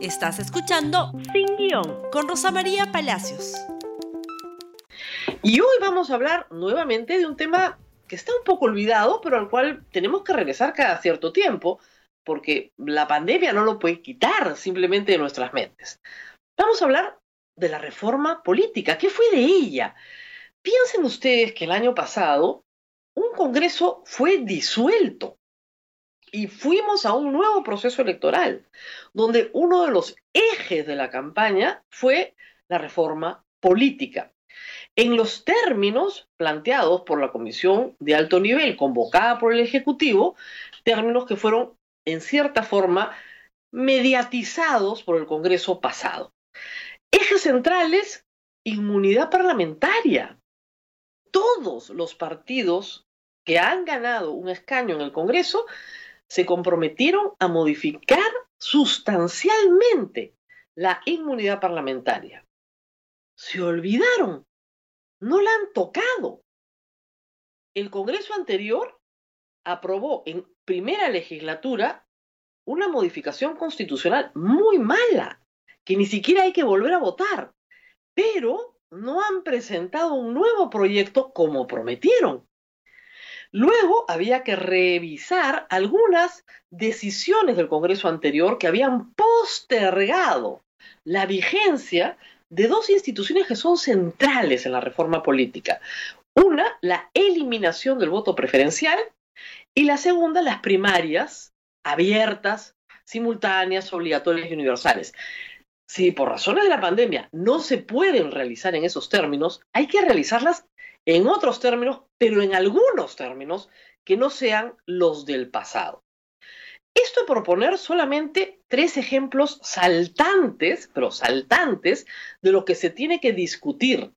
Estás escuchando Sin Guión con Rosa María Palacios. Y hoy vamos a hablar nuevamente de un tema que está un poco olvidado, pero al cual tenemos que regresar cada cierto tiempo, porque la pandemia no lo puede quitar simplemente de nuestras mentes. Vamos a hablar de la reforma política. ¿Qué fue de ella? Piensen ustedes que el año pasado un Congreso fue disuelto y fuimos a un nuevo proceso electoral, donde uno de los ejes de la campaña fue la reforma política. En los términos planteados por la Comisión de Alto Nivel, convocada por el Ejecutivo, términos que fueron, en cierta forma, mediatizados por el Congreso pasado. Ejes centrales, inmunidad parlamentaria. Todos los partidos que han ganado un escaño en el Congreso se comprometieron a modificar sustancialmente la inmunidad parlamentaria. Se olvidaron, no la han tocado. El Congreso anterior aprobó en primera legislatura una modificación constitucional muy mala, que ni siquiera hay que volver a votar, pero no han presentado un nuevo proyecto como prometieron. Luego había que revisar algunas decisiones del Congreso anterior que habían postergado la vigencia de dos instituciones que son centrales en la reforma política. Una, la eliminación del voto preferencial y la segunda, las primarias abiertas, simultáneas, obligatorias y universales. Si por razones de la pandemia no se pueden realizar en esos términos, hay que realizarlas en otros términos, pero en algunos términos que no sean los del pasado. Esto por poner solamente tres ejemplos saltantes, pero saltantes, de lo que se tiene que discutir.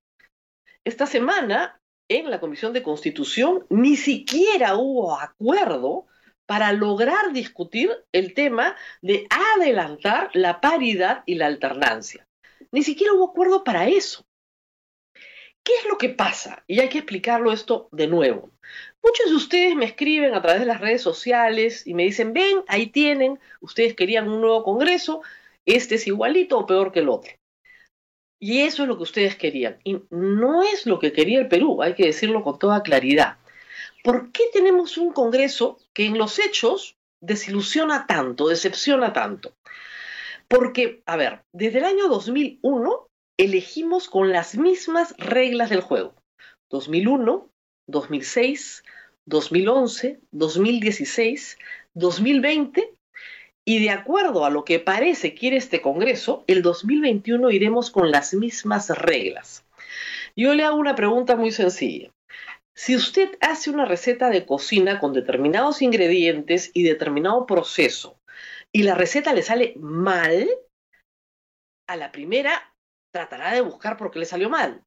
Esta semana, en la Comisión de Constitución, ni siquiera hubo acuerdo para lograr discutir el tema de adelantar la paridad y la alternancia. Ni siquiera hubo acuerdo para eso. ¿Qué es lo que pasa? Y hay que explicarlo esto de nuevo. Muchos de ustedes me escriben a través de las redes sociales y me dicen, ven, ahí tienen, ustedes querían un nuevo Congreso, este es igualito o peor que el otro. Y eso es lo que ustedes querían. Y no es lo que quería el Perú, hay que decirlo con toda claridad. ¿Por qué tenemos un Congreso que en los hechos desilusiona tanto, decepciona tanto? Porque, a ver, desde el año 2001 elegimos con las mismas reglas del juego. 2001, 2006, 2011, 2016, 2020 y de acuerdo a lo que parece quiere este Congreso, el 2021 iremos con las mismas reglas. Yo le hago una pregunta muy sencilla. Si usted hace una receta de cocina con determinados ingredientes y determinado proceso y la receta le sale mal, a la primera tratará de buscar por qué le salió mal.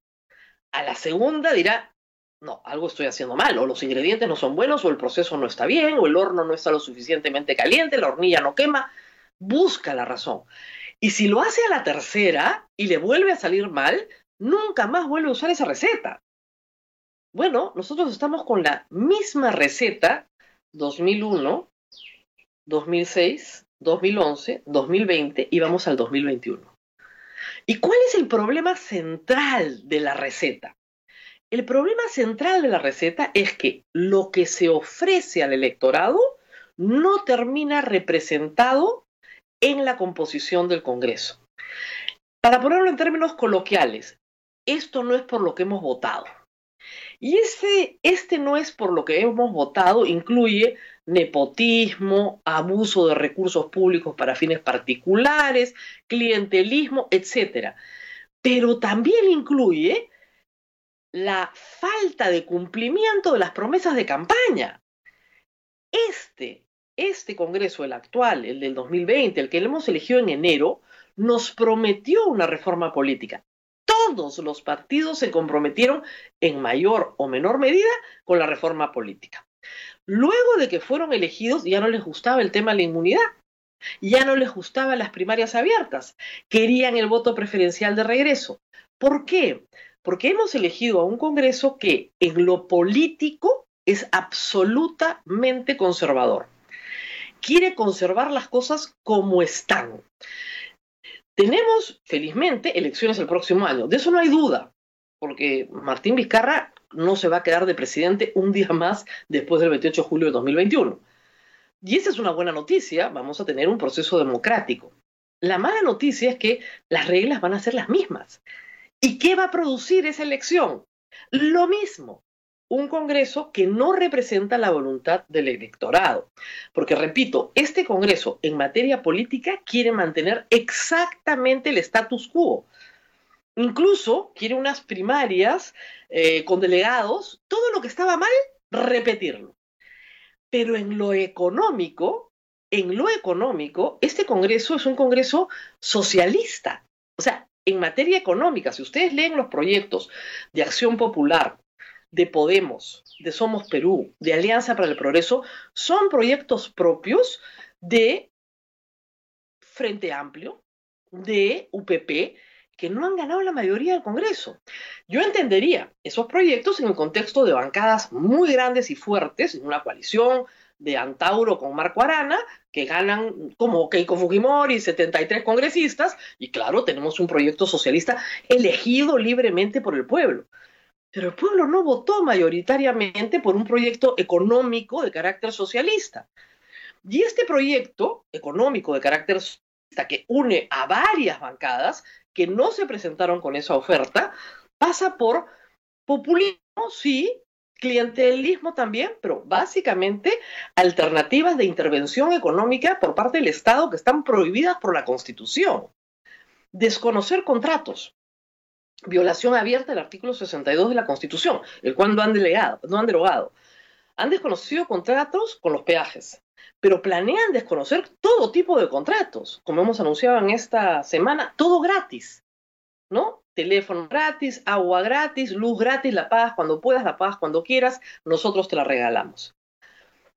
A la segunda dirá, no, algo estoy haciendo mal, o los ingredientes no son buenos, o el proceso no está bien, o el horno no está lo suficientemente caliente, la hornilla no quema. Busca la razón. Y si lo hace a la tercera y le vuelve a salir mal, nunca más vuelve a usar esa receta. Bueno, nosotros estamos con la misma receta 2001, 2006, 2011, 2020 y vamos al 2021. ¿Y cuál es el problema central de la receta? El problema central de la receta es que lo que se ofrece al electorado no termina representado en la composición del Congreso. Para ponerlo en términos coloquiales, esto no es por lo que hemos votado. Y este no es por lo que hemos votado, incluye nepotismo, abuso de recursos públicos para fines particulares, clientelismo, etc. Pero también incluye la falta de cumplimiento de las promesas de campaña. Este, este Congreso, el actual, el del 2020, el que hemos elegido en enero, nos prometió una reforma política. Todos los partidos se comprometieron en mayor o menor medida con la reforma política. Luego de que fueron elegidos, ya no les gustaba el tema de la inmunidad, ya no les gustaban las primarias abiertas, querían el voto preferencial de regreso. ¿Por qué? Porque hemos elegido a un Congreso que en lo político es absolutamente conservador. Quiere conservar las cosas como están. Tenemos, felizmente, elecciones el próximo año. De eso no hay duda, porque Martín Vizcarra no se va a quedar de presidente un día más después del 28 de julio de 2021. Y esa es una buena noticia, vamos a tener un proceso democrático. La mala noticia es que las reglas van a ser las mismas. ¿Y qué va a producir esa elección? Lo mismo, un Congreso que no representa la voluntad del electorado. Porque, repito, este Congreso en materia política quiere mantener exactamente el status quo. Incluso quiere unas primarias eh, con delegados, todo lo que estaba mal, repetirlo. Pero en lo económico, en lo económico, este Congreso es un Congreso socialista. O sea, en materia económica, si ustedes leen los proyectos de Acción Popular, de Podemos, de Somos Perú, de Alianza para el Progreso, son proyectos propios de Frente Amplio, de UPP, que no han ganado la mayoría del Congreso. Yo entendería esos proyectos en el contexto de bancadas muy grandes y fuertes, en una coalición de Antauro con Marco Arana, que ganan como Keiko Fujimori, 73 congresistas, y claro, tenemos un proyecto socialista elegido libremente por el pueblo. Pero el pueblo no votó mayoritariamente por un proyecto económico de carácter socialista. Y este proyecto económico de carácter socialista que une a varias bancadas que no se presentaron con esa oferta, pasa por populismo, sí, clientelismo también, pero básicamente alternativas de intervención económica por parte del Estado que están prohibidas por la Constitución. Desconocer contratos. Violación abierta del artículo 62 de la Constitución, el cual no han, delegado, no han derogado. Han desconocido contratos con los peajes, pero planean desconocer todo tipo de contratos, como hemos anunciado en esta semana, todo gratis, ¿no? Teléfono gratis, agua gratis, luz gratis, la pagas cuando puedas, la pagas cuando quieras, nosotros te la regalamos.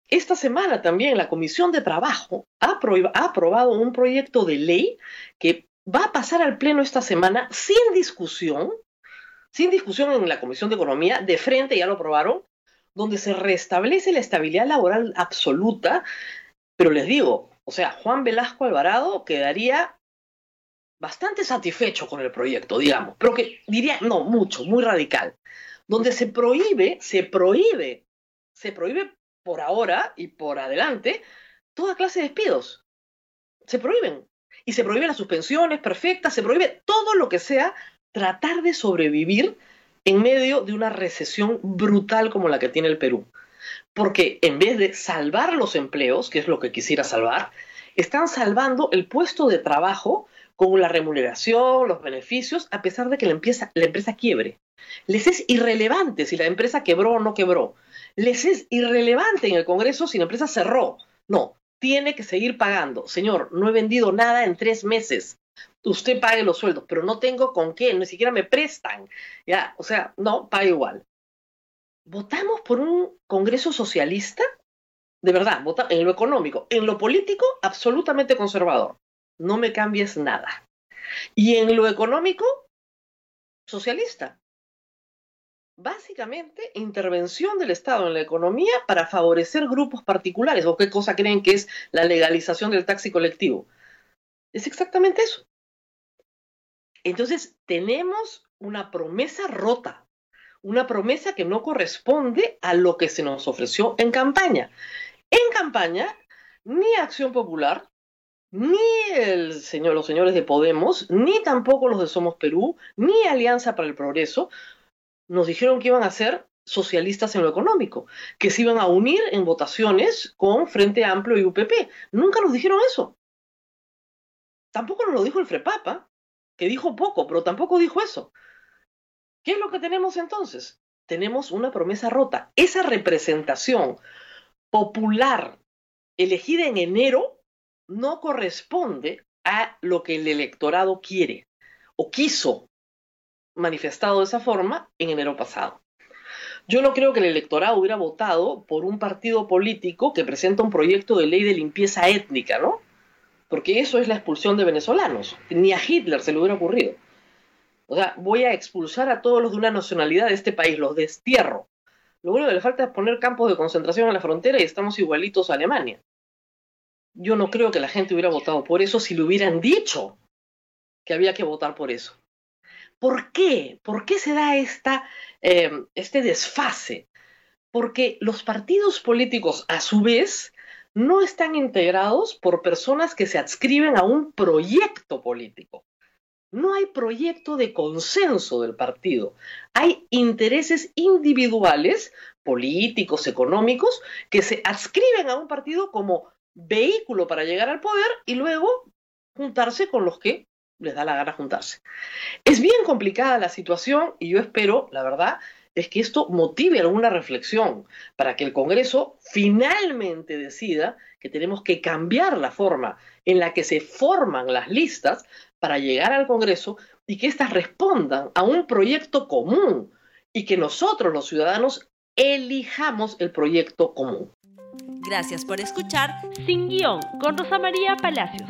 Esta semana también la Comisión de Trabajo ha, ha aprobado un proyecto de ley que va a pasar al Pleno esta semana sin discusión, sin discusión en la Comisión de Economía, de frente ya lo aprobaron, donde se restablece la estabilidad laboral absoluta, pero les digo, o sea, Juan Velasco Alvarado quedaría bastante satisfecho con el proyecto, digamos, pero que diría, no, mucho, muy radical, donde se prohíbe, se prohíbe, se prohíbe por ahora y por adelante toda clase de despidos. Se prohíben. Y se prohíben las suspensiones perfectas, se prohíbe todo lo que sea tratar de sobrevivir en medio de una recesión brutal como la que tiene el Perú. Porque en vez de salvar los empleos, que es lo que quisiera salvar, están salvando el puesto de trabajo con la remuneración, los beneficios, a pesar de que la empresa, la empresa quiebre. Les es irrelevante si la empresa quebró o no quebró. Les es irrelevante en el Congreso si la empresa cerró. No, tiene que seguir pagando. Señor, no he vendido nada en tres meses usted pague los sueldos, pero no tengo con qué, ni siquiera me prestan. Ya, o sea, no, paga igual. ¿Votamos por un Congreso socialista? De verdad, vota en lo económico. En lo político, absolutamente conservador. No me cambies nada. Y en lo económico, socialista. Básicamente, intervención del Estado en la economía para favorecer grupos particulares. ¿O qué cosa creen que es la legalización del taxi colectivo? Es exactamente eso. Entonces, tenemos una promesa rota, una promesa que no corresponde a lo que se nos ofreció en campaña. En campaña, ni Acción Popular, ni el señor, los señores de Podemos, ni tampoco los de Somos Perú, ni Alianza para el Progreso, nos dijeron que iban a ser socialistas en lo económico, que se iban a unir en votaciones con Frente Amplio y UPP. Nunca nos dijeron eso. Tampoco nos lo dijo el Frepapa que dijo poco, pero tampoco dijo eso. ¿Qué es lo que tenemos entonces? Tenemos una promesa rota. Esa representación popular elegida en enero no corresponde a lo que el electorado quiere o quiso manifestado de esa forma en enero pasado. Yo no creo que el electorado hubiera votado por un partido político que presenta un proyecto de ley de limpieza étnica, ¿no? porque eso es la expulsión de venezolanos. Ni a Hitler se le hubiera ocurrido. O sea, voy a expulsar a todos los de una nacionalidad de este país, los destierro. Lo único que le falta es poner campos de concentración en la frontera y estamos igualitos a Alemania. Yo no creo que la gente hubiera votado por eso si lo hubieran dicho. que había que votar por eso. ¿Por qué? ¿Por qué se da esta, eh, este desfase? Porque los partidos políticos, a su vez, no están integrados por personas que se adscriben a un proyecto político. No hay proyecto de consenso del partido. Hay intereses individuales, políticos, económicos, que se adscriben a un partido como vehículo para llegar al poder y luego juntarse con los que les da la gana juntarse. Es bien complicada la situación y yo espero, la verdad, es que esto motive alguna reflexión para que el Congreso finalmente decida que tenemos que cambiar la forma en la que se forman las listas para llegar al Congreso y que éstas respondan a un proyecto común y que nosotros los ciudadanos elijamos el proyecto común. Gracias por escuchar Sin Guión con Rosa María Palacios.